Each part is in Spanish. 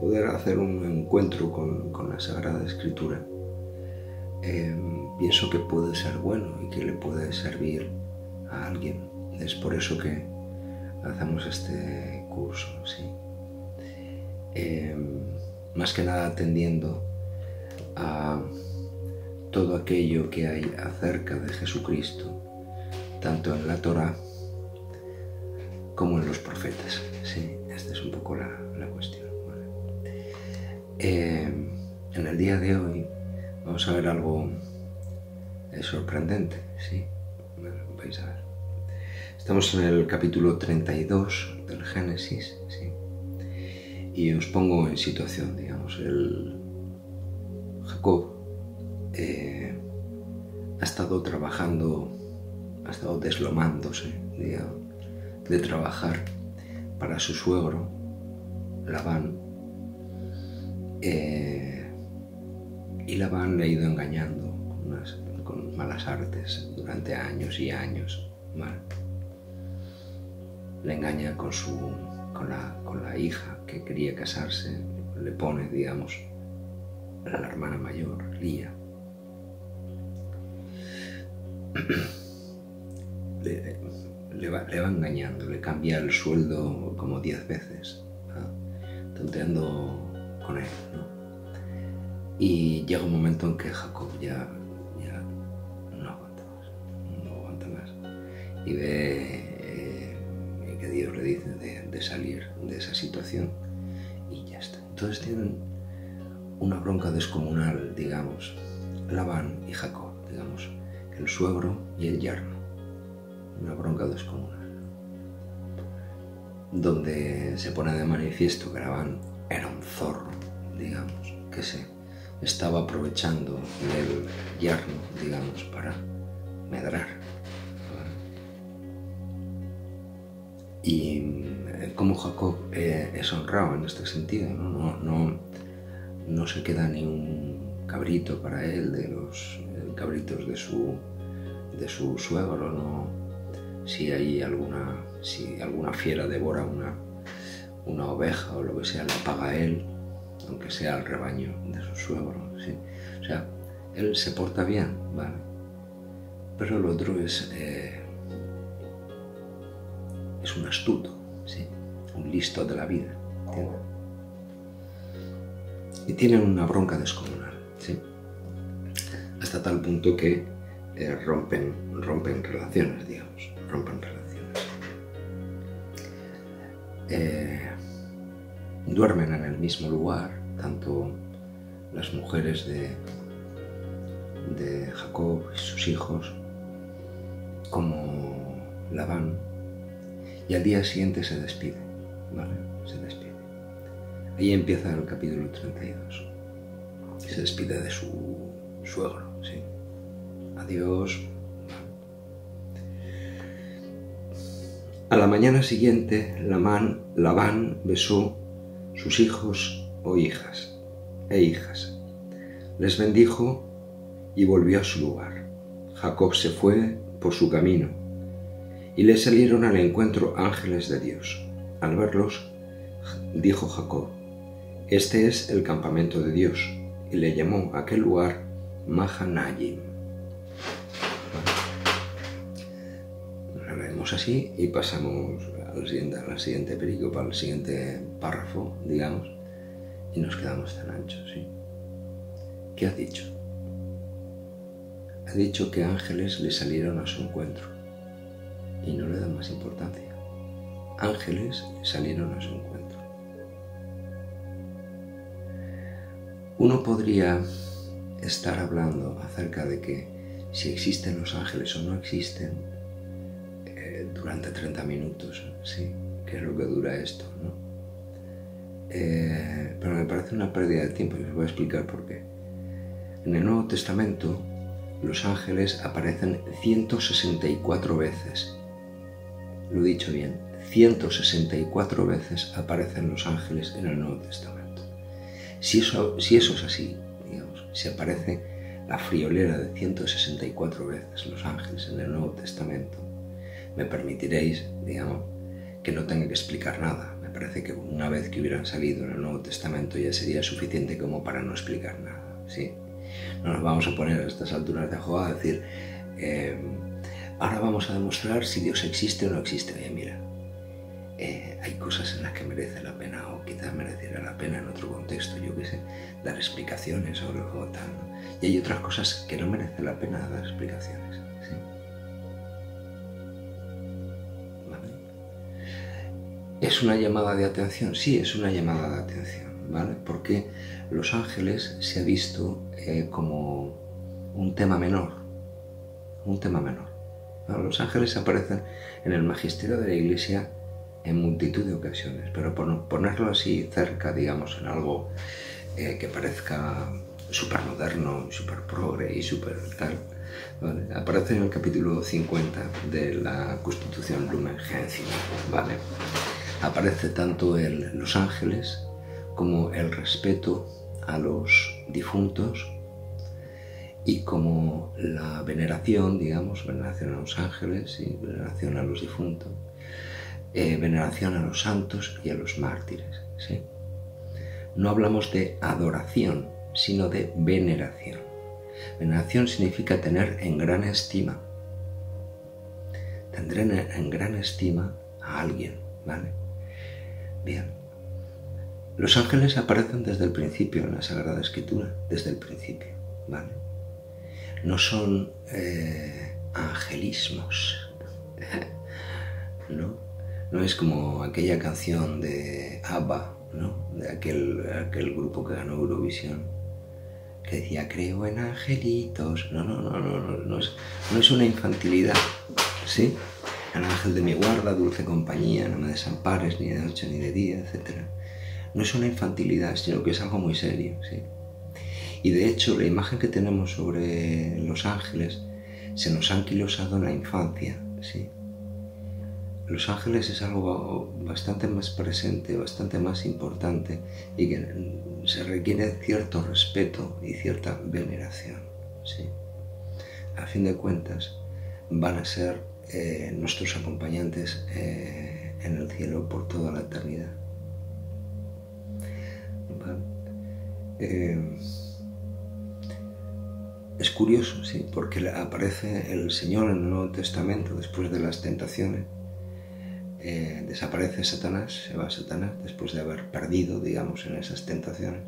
poder hacer un encuentro con, la Sagrada Escritura, eh, pienso que puede ser bueno y que le puede servir a alguien. Es por eso que hacemos este curso, ¿sí? Eh, más que nada atendiendo a todo aquello que hay acerca de Jesucristo, tanto en la Torah como en los profetas. Sí, esta es un poco la. Eh, en el día de hoy vamos a ver algo eh, sorprendente, ¿sí? vais a ver. Estamos en el capítulo 32 del Génesis, ¿sí? Y os pongo en situación, digamos, el Jacob eh, ha estado trabajando, ha estado deslomándose, digamos, de trabajar para su suegro, Labán, eh, y la van ha ido engañando con, malas artes durante años y años. Mal. Le engaña con, su, con, la, con la hija que quería casarse, le pone, digamos, a la hermana mayor, Lía. Le, va, le, va, engañando, le cambia el sueldo como diez veces, tonteando Y llega un momento en que Jacob ya, ya no aguanta más, no aguanta más. Y ve eh, que Dios le dice de, salir de esa situación y ya está. Entonces tienen una bronca descomunal, digamos, Labán y Jacob, digamos, el suegro y el yerno. Una bronca descomunal. Donde se pone de manifiesto que Labán era un zorro, digamos, que se estaba aprovechando del yerno, digamos, para medrar. Y eh, como Jacob eh, es honrado en este sentido, ¿no? No, no, se queda ni un cabrito para él de los eh, cabritos de su, de su suegro, ¿no? si hay alguna, si alguna fiera devora una, una oveja o lo que sea, la paga él, aunque sea el rebaño de su suegro. O sea, él se porta bien, ¿vale? Pero el otro es, eh, un astuto, ¿sí? un listo de la vida. Y tienen una bronca descomunal, ¿sí? hasta tal punto que eh, rompen, rompen relaciones, digamos, rompen relaciones. Eh, duermen en el mismo lugar, tanto las mujeres de, de Jacob y sus hijos como Labán, y al día siguiente se despide, ¿vale? Se despide. Ahí empieza el capítulo 32. Se despide de su suegro, sí. Adiós. A la mañana siguiente, Labán besó sus hijos o hijas e hijas. Les bendijo y volvió a su lugar. Jacob se fue por su camino y le salieron al encuentro ángeles de Dios. Al verlos, dijo Jacob, este es el campamento de Dios, y le llamó a aquel lugar Mahanayim. Así y pasamos al siguiente, siguiente para al siguiente párrafo, digamos, y nos quedamos tan anchos, ¿sí? ¿Qué ha dicho? Ha dicho que ángeles le salieron a su encuentro y no le dan más importancia. Ángeles le salieron a su encuentro. Uno podría estar hablando acerca de que si existen los ángeles o no existen, durante 30 minutos, sí, que es lo que dura esto, ¿no? Eh, pero me parece una pérdida de tiempo y os voy a explicar por qué. En el Nuevo Testamento, los ángeles aparecen 164 veces. Lo he dicho bien, 164 veces aparecen los ángeles en el Nuevo Testamento. Si eso, si eso es así, digamos, si aparece la friolera de 164 veces los ángeles en el Nuevo Testamento, me permitiréis, digamos, que no tenga que explicar nada. Parece que una vez que hubieran salido en el Nuevo Testamento ya sería suficiente como para no explicar nada. ¿sí? No nos vamos a poner a estas alturas de juego a decir, eh, ahora vamos a demostrar si Dios existe o no existe. Oye, mira, eh, hay cosas en las que merece la pena o quizás mereciera la pena en otro contexto, yo qué sé, dar explicaciones sobre o tal. Y hay otras cosas que no merece la pena dar explicaciones. ¿Es una llamada de atención? Sí, es una llamada de atención, ¿vale? Porque los ángeles se ha visto eh, como un tema menor, un tema menor. Los ángeles aparecen en el magisterio de la Iglesia en multitud de ocasiones, pero por ponerlo así cerca, digamos, en algo eh, que parezca súper moderno, súper progre y súper tal, aparece en el capítulo 50 de la Constitución Lumen Gentium, ¿vale? Aparece tanto en los ángeles como el respeto a los difuntos y como la veneración, digamos, veneración a los ángeles y veneración a los difuntos, eh, veneración a los santos y a los mártires. No hablamos de adoración, sino de veneración. Veneración significa tener en gran estima. Tendré en gran estima a alguien, ¿vale? Bien. Los ángeles aparecen desde el principio en la Sagrada Escritura, desde el principio, ¿vale? No son eh, angelismos, ¿no? No es como aquella canción de ABBA, ¿no? De aquel, aquel grupo que ganó Eurovisión, que decía, creo en angelitos. No, no, no, no, no, no es, no es una infantilidad, ¿sí? El ángel de mi guarda, dulce compañía, no me desampares ni de noche ni de día, etc. No es una infantilidad, sino que es algo muy serio. ¿sí? Y de hecho, la imagen que tenemos sobre los ángeles se nos ha anquilosado en la infancia. ¿sí? Los ángeles es algo bastante más presente, bastante más importante y que se requiere cierto respeto y cierta veneración. ¿sí? A fin de cuentas, van a ser eh, nuestros acompañantes eh, en el cielo por toda la eternidad. Eh, es curioso, sí, porque aparece el Señor en el Nuevo Testamento después de las tentaciones. desaparece Satanás, se va Satanás después de haber perdido, digamos, en esas tentaciones.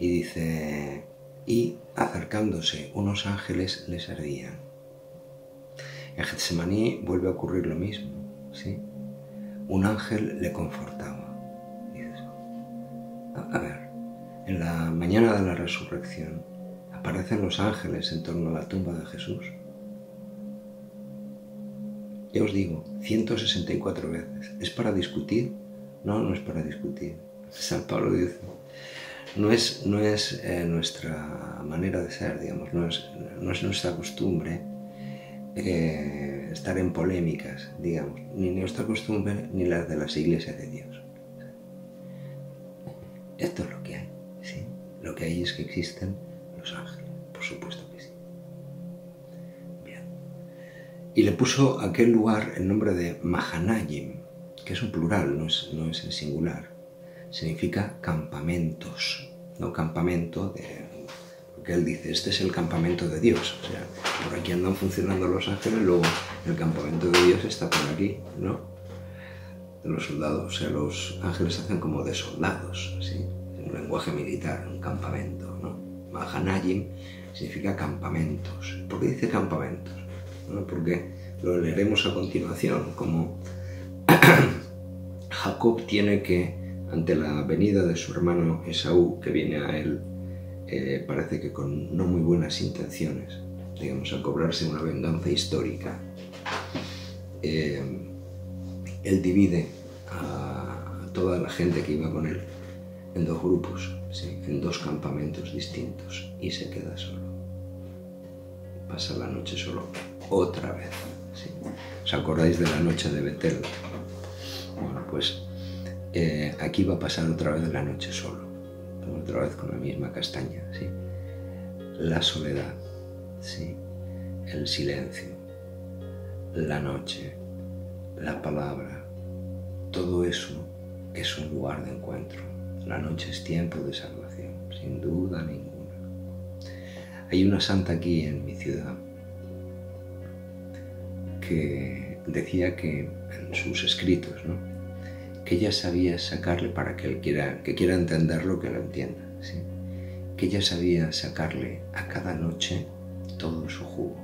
Y dice, y acercándose unos ángeles les servían. En Getsemaní vuelve a ocurrir lo mismo, ¿sí? Un ángel le confortaba. a ver, en la mañana de la resurrección aparecen los ángeles en torno a la tumba de Jesús. Ya os digo, 164 veces. ¿Es para discutir? No, no es para discutir. San Pablo dice, no es, no es eh, nuestra manera de ser, digamos, no es, no es nuestra costumbre eh, estar en polémicas, digamos, ni nuestra costumbre ni las de las iglesias de Dios. Esto es lo que hay, ¿sí? Lo que hay es que existen los ángeles, por supuesto que sí. Bien. Y le puso a aquel lugar el nombre de Mahanayim, que es un plural, no es, no es en singular. Significa campamentos, no campamento de que él dice, este es el campamento de Dios. O sea, por aquí andan funcionando los ángeles, luego el campamento de Dios está por aquí, ¿no? Los soldados, o sea, los ángeles hacen como de soldados, ¿sí? En un lenguaje militar, un campamento, ¿no? Mahanayim significa campamentos. ¿Por qué dice campamentos? Porque lo leeremos a continuación, como Jacob tiene que, ante la venida de su hermano Esaú, que viene a él eh, parece que con no muy buenas intenciones, digamos, a cobrarse una venganza histórica. Eh, él divide a toda la gente que iba con él en dos grupos, en dos campamentos distintos y se queda solo. Pasa la noche solo otra vez. ¿Os acordáis de la noche de Betel? Bueno, pues eh, aquí va a pasar otra vez la noche solo, otra vez con la misma castaña. ¿sí? La soledad, ¿sí? el silencio, la noche, la palabra, todo eso es un lugar de encuentro. La noche es tiempo de salvación, sin duda ninguna. Hay una santa aquí en mi ciudad que decía que en sus escritos, ¿no? Que ella sabía sacarle para que él quiera, que quiera entenderlo, que lo entienda, ¿sí? que ella sabía sacarle a cada noche todo su jugo.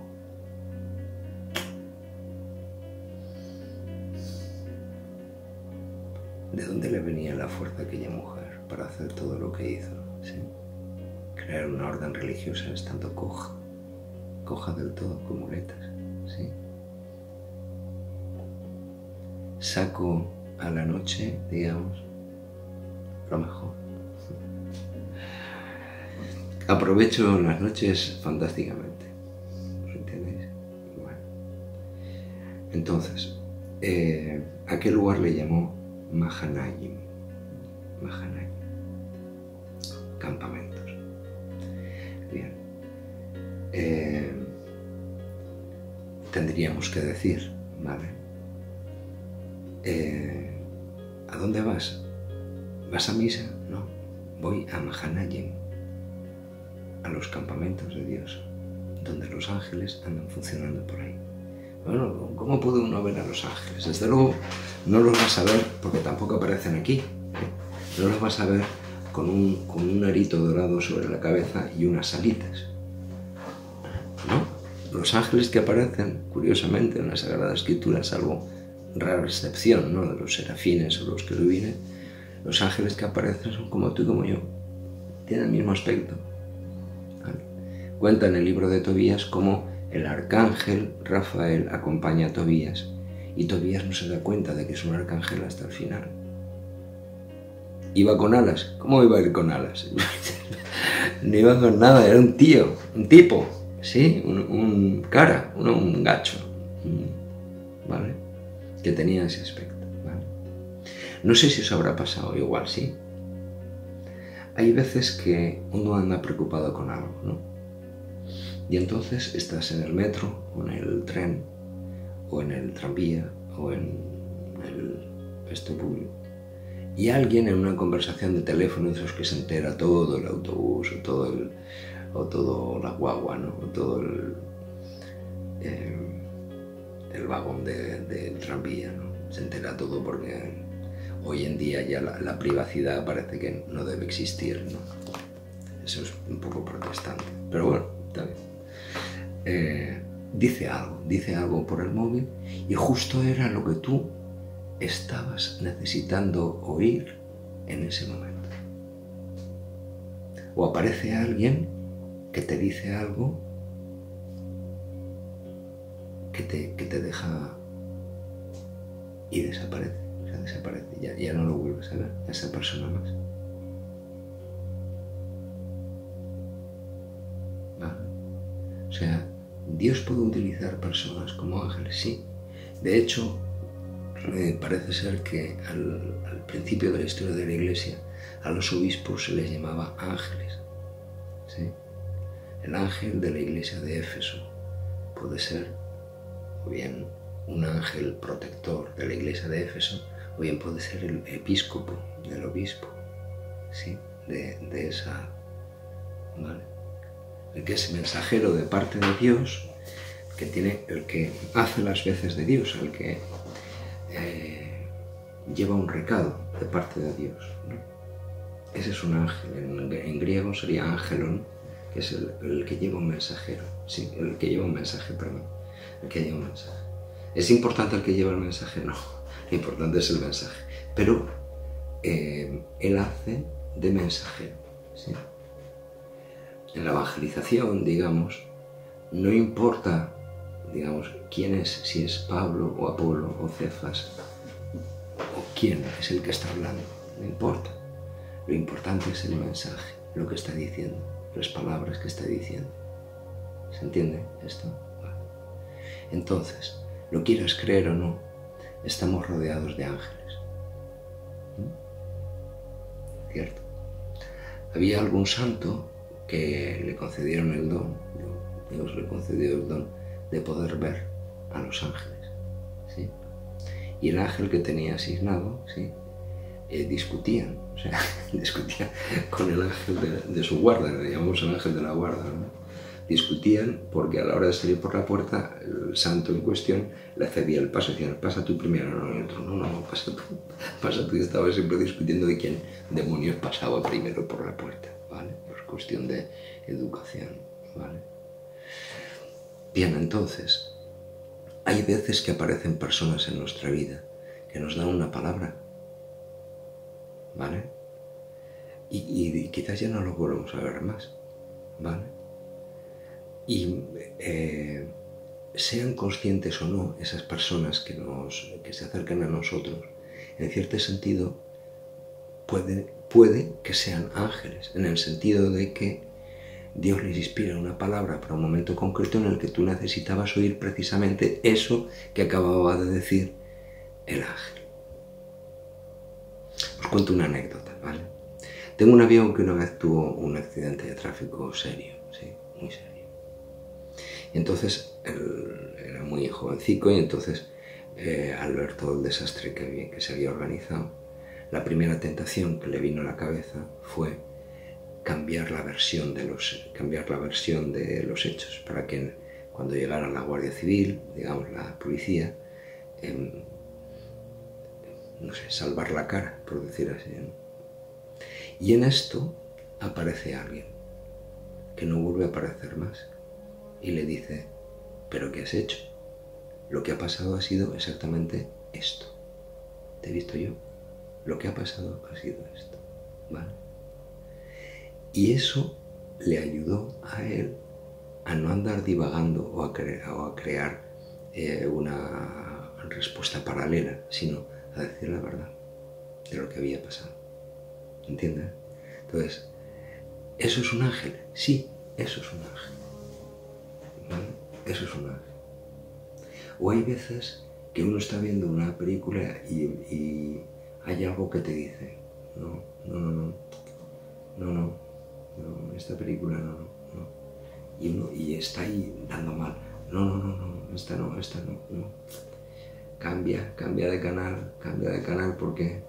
¿De dónde le venía la fuerza a aquella mujer para hacer todo lo que hizo? ¿sí? Crear una orden religiosa estando coja, coja del todo con muletas. ¿sí? Saco a la noche, digamos, lo mejor. Aprovecho las noches fantásticamente. ¿Entendéis? Bueno. Entonces, eh, ¿a qué lugar le llamó Mahanayim? Mahanayim. Campamentos. Bien. Eh, tendríamos que decir, ¿vale? Eh, ¿A dónde vas? ¿Vas a misa? No. Voy a Mahanayim, a los campamentos de Dios, donde los ángeles andan funcionando por ahí. Bueno, ¿cómo puede uno ver a los ángeles? Desde luego no los vas a ver porque tampoco aparecen aquí. ¿eh? No los vas a ver con un, con un arito dorado sobre la cabeza y unas alitas. ¿No? Los ángeles que aparecen, curiosamente, en la Sagrada Escritura, salvo rara excepción ¿no? de los serafines o los que vienen, los ángeles que aparecen son como tú y como yo. Tienen el mismo aspecto. Cuenta en el libro de Tobías cómo el arcángel Rafael acompaña a Tobías y Tobías no se da cuenta de que es un arcángel hasta el final. Iba con alas. ¿Cómo iba a ir con alas? no iba con nada, era un tío, un tipo, ¿sí? Un, cara, un gacho. ¿Vale? Que tenía ese aspecto. No sé si os habrá pasado, igual sí. Hay veces que uno anda preocupado con algo, ¿no? Y entonces estás en el metro, o en el tren, o en el tranvía, o en el vestibulio. Y alguien en una conversación de teléfono, esos que se entera todo el autobús, o todo el, o todo la guagua, ¿no? O todo el... Eh, el vagón del de tranvía. Se entera todo porque hoy en día ya la, privacidad parece que no debe existir. Eso es un poco protestante, pero bueno, está bien. Eh, dice algo, dice algo por el móvil y justo era lo que tú estabas necesitando oír en ese momento. O aparece alguien que te dice algo que te, que te deja y desaparece, o sea, desaparece, ya, ya no lo vuelves a ver, a esa persona más. O sea, Dios puede utilizar personas como ángeles, sí. De hecho, eh, parece ser que al, al, principio de la historia de la iglesia a los obispos se les llamaba ángeles. ¿sí? El ángel de la iglesia de Éfeso puede ser o bien un ángel protector de la iglesia de Éfeso, o bien puede ser el episcopo del obispo, ¿sí? de, esa, ¿vale? El que es mensajero de parte de Dios, que tiene, el que hace las veces de Dios, el que eh, lleva un recado de parte de Dios. Ese es un ángel, en, griego sería ángelon, que es el, el, que lleva un mensajero, sí, el que lleva un mensaje, perdón el que lleva un mensaje. ¿Es importante el que lleva el mensaje? No, lo importante es el mensaje. Pero eh, él hace de mensajero. En la evangelización, digamos, no importa, digamos, quién es, si es Pablo o Apolo o Cefas, o quién es el que está hablando, no importa. Lo importante es el mensaje, lo que está diciendo, las palabras que está diciendo. ¿Se entiende esto? Entonces, lo quieras creer o no, estamos rodeados de ángeles. ¿Mm? ¿Cierto? Había algún santo que le concedieron el don, Dios le concedió el don de poder ver a los ángeles. ¿sí? Y el ángel que tenía asignado, ¿sí? Eh, discutían, o sea, discutían con el ángel de, su guarda, le llamamos el ángel de la guarda, discutían porque a la hora de salir por la puerta, el santo en cuestión le cedía el paso, decían, pasa tú primero, no, no, no, pasa tú, pasa tú, y estaba siempre discutiendo de quién demonios pasaba primero por la puerta, ¿vale? Por cuestión de educación, ¿vale? Bien, entonces, hay veces que aparecen personas en nuestra vida que nos dan una palabra ¿vale? Y, quizás ya no lo volvemos a ver más, ¿vale? Y eh, sean conscientes o no esas personas que, nos, que se acercan a nosotros, en cierto sentido, puede, puede que sean ángeles, en el sentido de que Dios les inspira una palabra para un momento concreto en el que tú necesitabas oír precisamente eso que acababa de decir el ángel. Os cuento una anécdota, ¿vale? Tengo un avión que una vez tuvo un accidente de tráfico serio, sí, muy serio. Y entonces él era muy jovencico y entonces eh, al ver todo el desastre que, se había organizado, la primera tentación que le vino a la cabeza fue cambiar la versión de los, cambiar la versión de los hechos para que cuando llegara la Guardia Civil, digamos la policía, em, no sé, salvar la cara, por decir así. Y en esto aparece alguien que no vuelve a aparecer más y le dice, ¿pero qué has hecho? Lo que ha pasado ha sido exactamente esto. ¿Te he visto yo? Lo que ha pasado ha sido esto. ¿Vale? Y eso le ayudó a él a no andar divagando o a, crear eh, una respuesta paralela, sino a decir la verdad de lo que había pasado. ¿Entiendes? Entonces, ¿eso es un ángel? Sí, eso es un ángel. ¿Vale? Eso es un ángel. O hay veces que uno está viendo una película y, hay algo que te dice, no, no, no, no, no, no, no esta película no, no, Y uno y está ahí dando mal, no, no, no, no, esta no, esta no, no cambia, cambia de canal, cambia de canal porque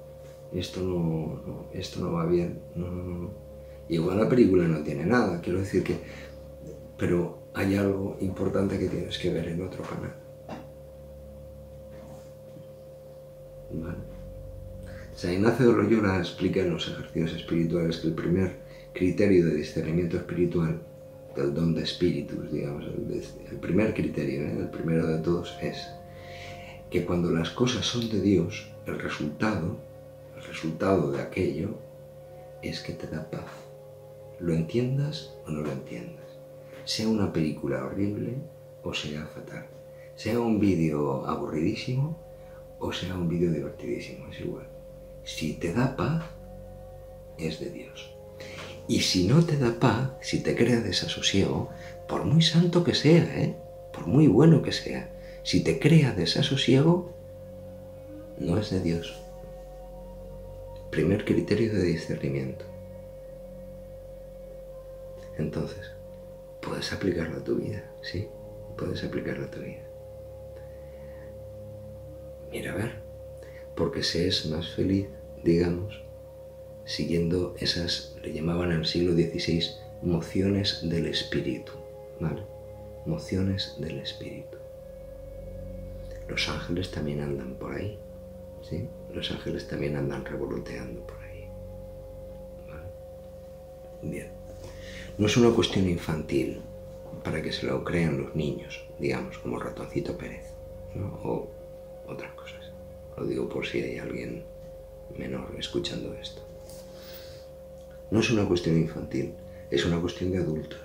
esto no, esto no va bien. No, no, no. Igual la película no tiene nada, quiero decir que... Pero hay algo importante que tienes que ver en otro canal. ¿Vale? San Ignacio de Loyola explica en los ejercicios espirituales que el primer criterio de discernimiento espiritual del don de espíritus, digamos, el, primer criterio, ¿eh? el primero de todos es que cuando las cosas son de Dios, el resultado, el resultado de aquello, es que te da paz. Lo entiendas o no lo entiendas. Sea una película horrible o sea fatal. Sea un vídeo aburridísimo o sea un vídeo divertidísimo, es igual. Si te da paz, es de Dios. Y si no te da paz, si te crea desasosiego, por muy santo que sea, ¿eh? por muy bueno que sea, si te crea desasosiego, no es de Dios. Primer criterio de discernimiento. Entonces, puedes aplicarlo a tu vida, ¿sí? Puedes aplicarlo a tu vida. Mira, a ver, porque se es más feliz, digamos, siguiendo esas, le llamaban el siglo XVI, mociones del espíritu, ¿vale? Mociones del espíritu. Los ángeles también andan por ahí, ¿sí? Los ángeles también andan revoloteando por ahí. Bien. No es una cuestión infantil para que se lo crean los niños, digamos, como ratoncito Pérez, ¿no? o otras cosas. Lo digo por si hay alguien menor escuchando esto. No es una cuestión infantil, es una cuestión de adultos.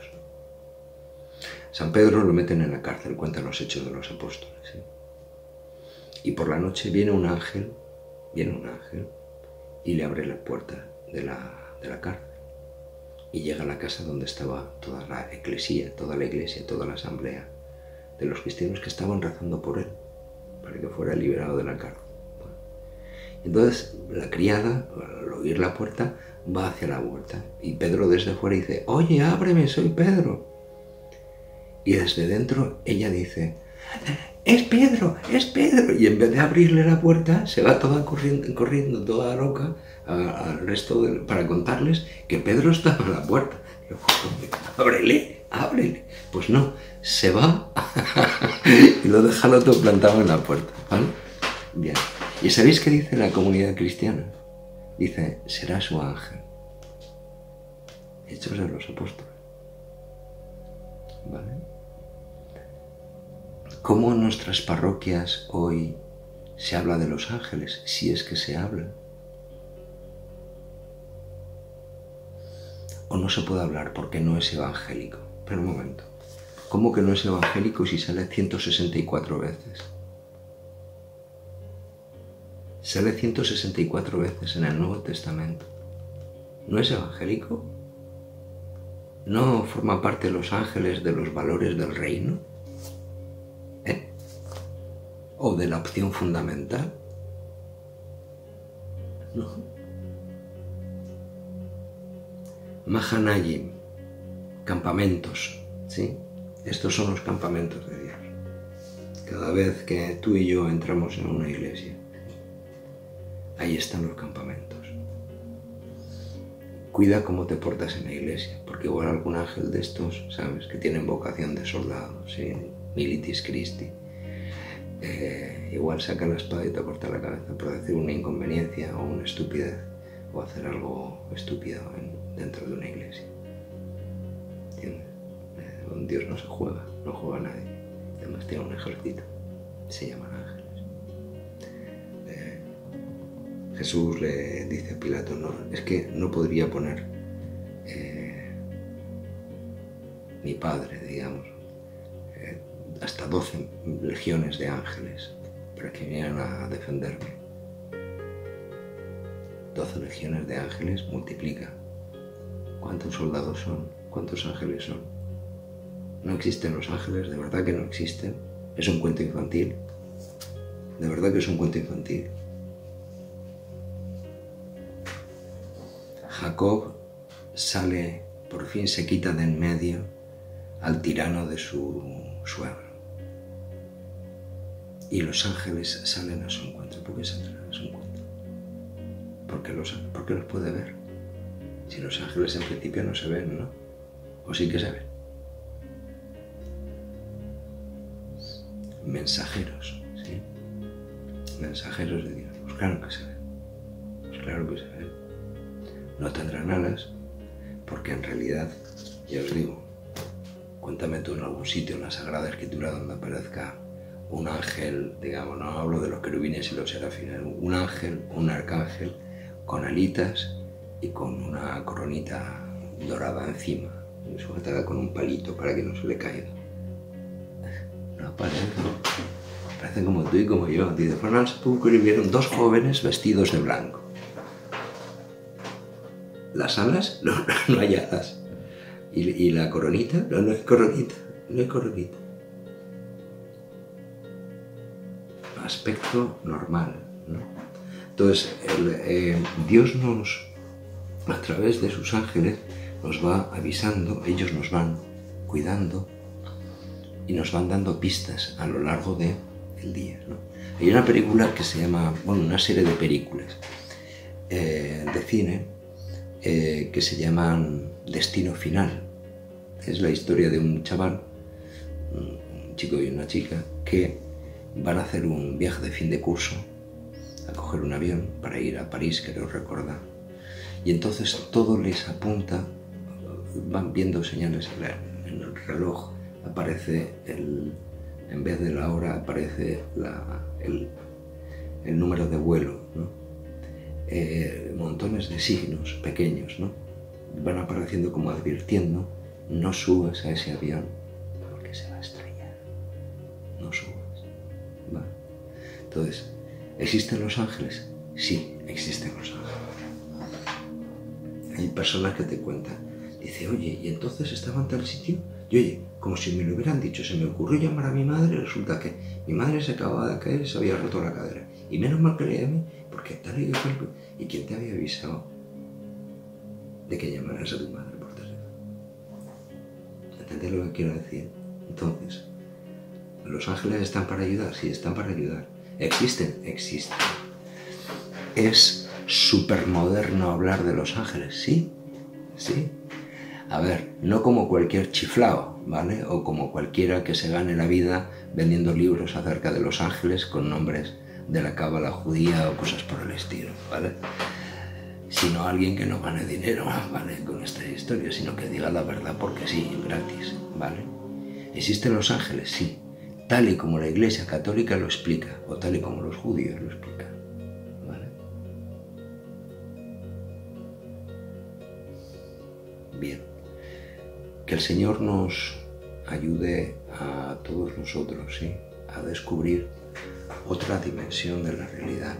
San Pedro lo meten en la cárcel, cuentan los hechos de los apóstoles. ¿sí? Y por la noche viene un ángel, viene un ángel y le abre la puerta de la, de la cárcel y llega a la casa donde estaba toda la iglesia, toda la iglesia, toda la asamblea de los cristianos que estaban rezando por él, para que fuera liberado de la cárcel. Entonces la criada, al oír la puerta, va hacia la puerta y Pedro desde fuera dice, oye, ábreme, soy Pedro. Y desde dentro ella dice, es Pedro, es Pedro. Y en vez de abrirle la puerta, se va toda corriendo, corriendo toda loca al resto para contarles que Pedro estaba en la puerta. ábrele, ábrele. Pues no, se va y lo deja el otro plantado en la puerta. Bien. ¿Y sabéis qué dice la comunidad cristiana? Dice, será su ángel. Hechos de los apóstoles. ¿Vale? ¿Cómo en nuestras parroquias hoy se habla de los ángeles? Si es que se habla. O no se puede hablar porque no es evangélico. Pero un momento. ¿Cómo que no es evangélico si sale 164 veces? Sale 164 veces en el Nuevo Testamento. ¿No es evangélico? ¿No forma parte de los ángeles de los valores del reino? ¿Eh? ¿O de la opción fundamental? No. Mahanayim, campamentos, ¿sí? Estos son los campamentos de Dios. Cada vez que tú y yo entramos en una iglesia, ahí están los campamentos. Cuida cómo te portas en la iglesia, porque igual algún ángel de estos, ¿sabes? Que tienen vocación de soldado. Militis Christi. Eh, igual saca la espada y te corta la cabeza por decir una inconveniencia o una estupidez o hacer algo estúpido dentro de una iglesia. ¿Entiendes? Con Dios no se juega, no juega nadie. Además tiene un ejército, se llaman ángeles. Eh, Jesús le dice a Pilato, no, es que no podría poner eh, mi padre, digamos, eh, hasta 12 legiones de ángeles para que vinieran a defenderme. 12 legiones de ángeles multiplica. ¿Cuántos soldados son? ¿Cuántos ángeles son? No existen los ángeles, de verdad que no existen. Es un cuento infantil. De verdad que es un cuento infantil. Jacob sale, por fin se quita de en medio al tirano de su suegro. Y los ángeles salen a su encuentro. ¿Por qué salen a su encuentro? Porque los, porque los puede ver. Si los ángeles en principio no se ven, ¿no? O sí que se ven. mensajeros, ¿sí? Mensajeros de Dios. Pues claro que se ven. Pues claro que se ven. No tendrán alas, porque en realidad, ya os digo, cuéntame tú en algún sitio en la Sagrada Escritura donde aparezca un ángel, digamos, no hablo de los querubines y los serafines, un ángel, un arcángel con alitas y con una coronita dorada encima, sujetada con un palito para que no se le caiga. No parece. Parecen como tú y como yo. Dice, fueron al sepulcro y vieron dos jóvenes vestidos de blanco. Las alas, no, no, hay alas. ¿Y, la coronita, no, no hay coronita, no hay coronita. Aspecto normal, ¿no? Entonces, eh, Dios nos, a través de sus ángeles, nos va avisando, ellos nos van cuidando, y nos van dando pistas a lo largo del el día. Hay una película que se llama, bueno, una serie de películas eh, de cine eh, que se llaman Destino Final. Es la historia de un chaval, un chico y una chica, que van a hacer un viaje de fin de curso, a coger un avión para ir a París, creo recordar. Y entonces todo les apunta, van viendo señales en el reloj aparece el, en vez de la hora, aparece el, número de vuelo, eh, montones de signos pequeños, ¿no? Van apareciendo como advirtiendo, no subas a ese avión porque se va a estrellar. No subas. Entonces, ¿existen los ángeles? Sí, existen los ángeles. Hay personas que te cuentan. Dice, oye, y entonces estaba en tal sitio. Y oye, como si me lo hubieran dicho, se me ocurrió llamar a mi madre, resulta que mi madre se acababa de caer y se había roto la cadera. Y menos mal que le llamé, porque tal y cual. ¿Y quién te había avisado de que llamaras a tu madre por teléfono? ¿Entendés lo que quiero decir? Entonces, ¿los ángeles están para ayudar? Sí, están para ayudar. ¿Existen? Existen. ¿Es súper moderno hablar de los ángeles? Sí, sí. A ver, no como cualquier chiflao, ¿vale? O como cualquiera que se gane la vida vendiendo libros acerca de los ángeles con nombres de la cábala judía o cosas por el estilo, ¿vale? Sino alguien que no gane dinero, ¿vale? Con esta historia, sino que diga la verdad porque sí, gratis, ¿vale? ¿Existen los ángeles? Sí. Tal y como la Iglesia Católica lo explica, o tal y como los judíos lo explican, Bien. Que el Señor nos ayude a todos nosotros. A descubrir otra dimensión de la realidad.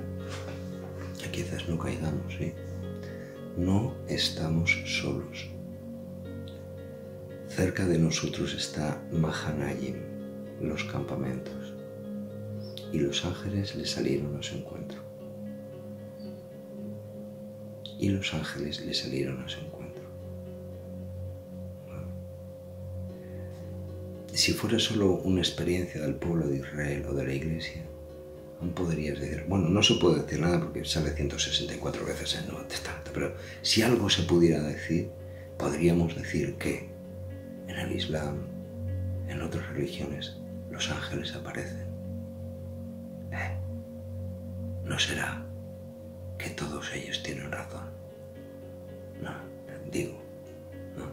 Que quizás no caigamos, ¿sí? No estamos solos. Cerca de nosotros está Mahanayim, los campamentos, y los ángeles le salieron a su encuentro. Y los ángeles le salieron a su encuentro. Si fuera solo una experiencia del pueblo de Israel o de la iglesia, aún podrías decir, bueno, no se puede decir nada porque sale 164 veces en el Nuevo Testamento, pero si algo se pudiera decir, podríamos decir que en el Islam, en otras religiones, los ángeles aparecen. ¿Eh? ¿No será que todos ellos tienen razón? No, digo, no,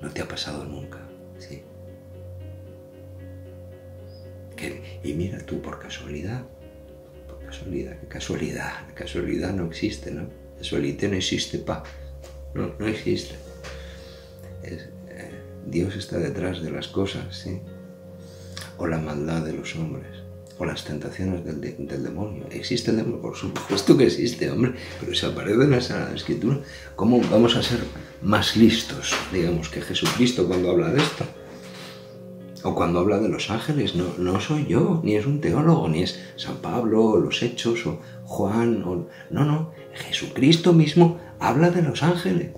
no te ha pasado nunca, ¿sí? Y mira tú, por casualidad, por casualidad, qué casualidad, la casualidad no existe, ¿no? Casualidad no existe, pa, no, no existe. Es, Dios está detrás de las cosas, ¿sí? O la maldad de los hombres, o las tentaciones del, del demonio. ¿Existe el demonio? Por supuesto que existe, hombre, pero se aparece en la Escritura. ¿Cómo vamos a ser más listos, digamos, que Jesucristo cuando habla de esto? O cuando habla de los ángeles, no, no soy yo, ni es un teólogo, ni es San Pablo, o los Hechos, o Juan, o... no, no, Jesucristo mismo habla de los ángeles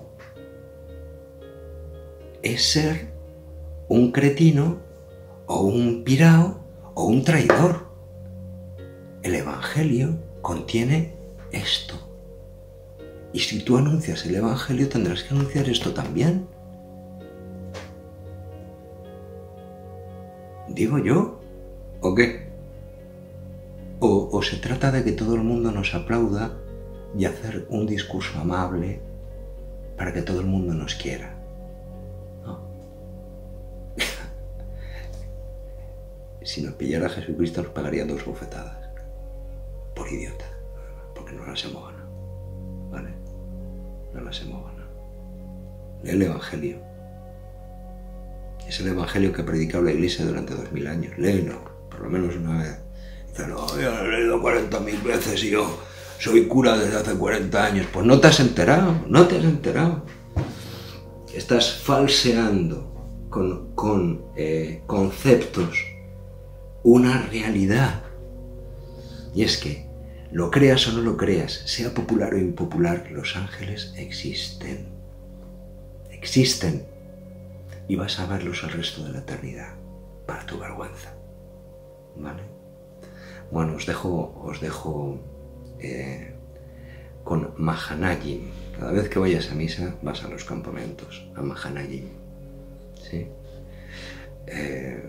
es ser un cretino o un pirao o un traidor. El Evangelio contiene esto. Y si tú anuncias el Evangelio tendrás que anunciar esto también. ¿Digo yo? ¿O qué? O, o, se trata de que todo el mundo nos aplauda y hacer un discurso amable para que todo el mundo nos quiera. si nos pillara Jesucristo nos pagaría dos bofetadas. Por idiota. Porque no las hemos ganado. ¿Vale? No las hemos ganado. El Evangelio. Es el Evangelio que ha predicado la Iglesia durante dos mil años. Léelo, por lo menos una vez. Dice, no, yo lo he leído 40.000 veces y yo soy cura desde hace 40 años. Pues no te has enterado, no te has enterado. Estás falseando con, con eh, conceptos una realidad. Y es que, lo creas o no lo creas, sea popular o impopular, los ángeles existen. Existen. Y vas a verlos el resto de la eternidad, para tu vergüenza. ¿Vale? Bueno, os dejo, os dejo eh, con Mahanayim. Cada vez que vayas a misa, vas a los campamentos, a Mahanayim. ¿Sí? Eh,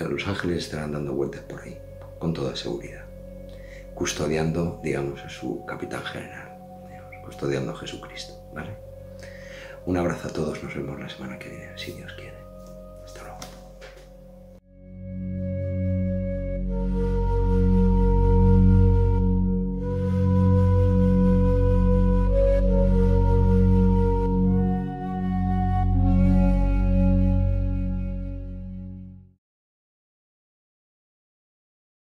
los ángeles estarán dando vueltas por ahí, con toda seguridad, custodiando, digamos, a su capitán general, custodiando a Jesucristo, ¿vale? Un abrazo a todos, nos vemos la semana que viene, si Dios quiere.